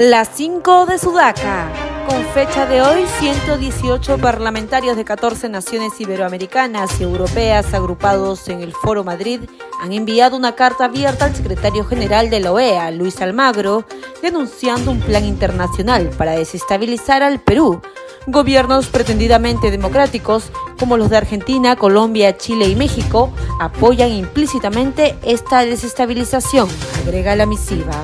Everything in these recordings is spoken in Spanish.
Las 5 de Sudaca. Con fecha de hoy, 118 parlamentarios de 14 naciones iberoamericanas y europeas agrupados en el Foro Madrid han enviado una carta abierta al secretario general de la OEA, Luis Almagro, denunciando un plan internacional para desestabilizar al Perú. Gobiernos pretendidamente democráticos, como los de Argentina, Colombia, Chile y México, apoyan implícitamente esta desestabilización, agrega la misiva.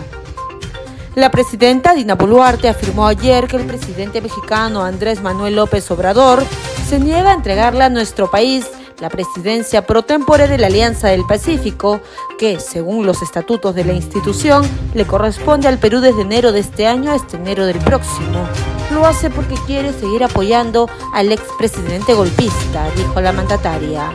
La presidenta Dina Boluarte afirmó ayer que el presidente mexicano Andrés Manuel López Obrador se niega a entregarle a nuestro país la presidencia pro tempore de la Alianza del Pacífico, que, según los estatutos de la institución, le corresponde al Perú desde enero de este año hasta enero del próximo. Lo hace porque quiere seguir apoyando al expresidente golpista, dijo la mandataria.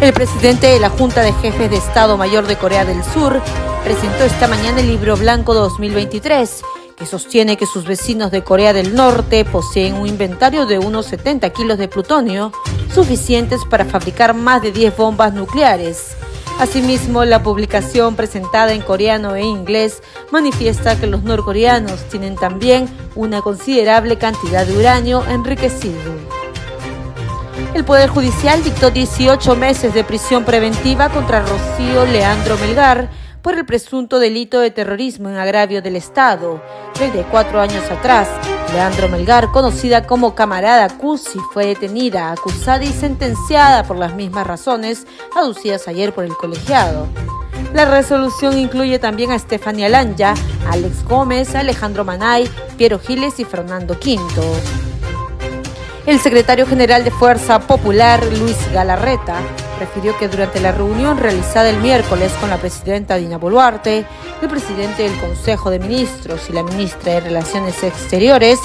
El presidente de la Junta de Jefes de Estado Mayor de Corea del Sur presentó esta mañana el libro blanco 2023, que sostiene que sus vecinos de Corea del Norte poseen un inventario de unos 70 kilos de plutonio, suficientes para fabricar más de 10 bombas nucleares. Asimismo, la publicación presentada en coreano e inglés manifiesta que los norcoreanos tienen también una considerable cantidad de uranio enriquecido. El Poder Judicial dictó 18 meses de prisión preventiva contra Rocío Leandro Melgar, por el presunto delito de terrorismo en agravio del Estado. 34 años atrás, Leandro Melgar, conocida como Camarada Cusi, fue detenida, acusada y sentenciada por las mismas razones aducidas ayer por el colegiado. La resolución incluye también a Estefania Lanja, Alex Gómez, Alejandro Manay, Piero Giles y Fernando Quinto. El secretario general de Fuerza Popular, Luis Galarreta, refirió que durante la reunión realizada el miércoles con la presidenta Dina Boluarte, el presidente del Consejo de Ministros y la ministra de Relaciones Exteriores,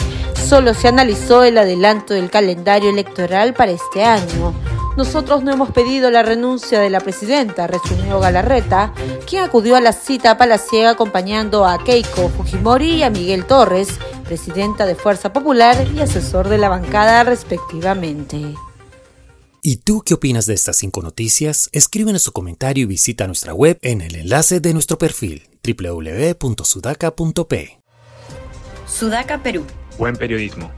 solo se analizó el adelanto del calendario electoral para este año. Nosotros no hemos pedido la renuncia de la presidenta, resumió Galarreta, quien acudió a la cita palaciega acompañando a Keiko Fujimori y a Miguel Torres, presidenta de Fuerza Popular y asesor de la bancada respectivamente. ¿Y tú qué opinas de estas cinco noticias? Escríbenos su comentario y visita nuestra web en el enlace de nuestro perfil www.sudaca.p. Sudaca Perú. Buen periodismo.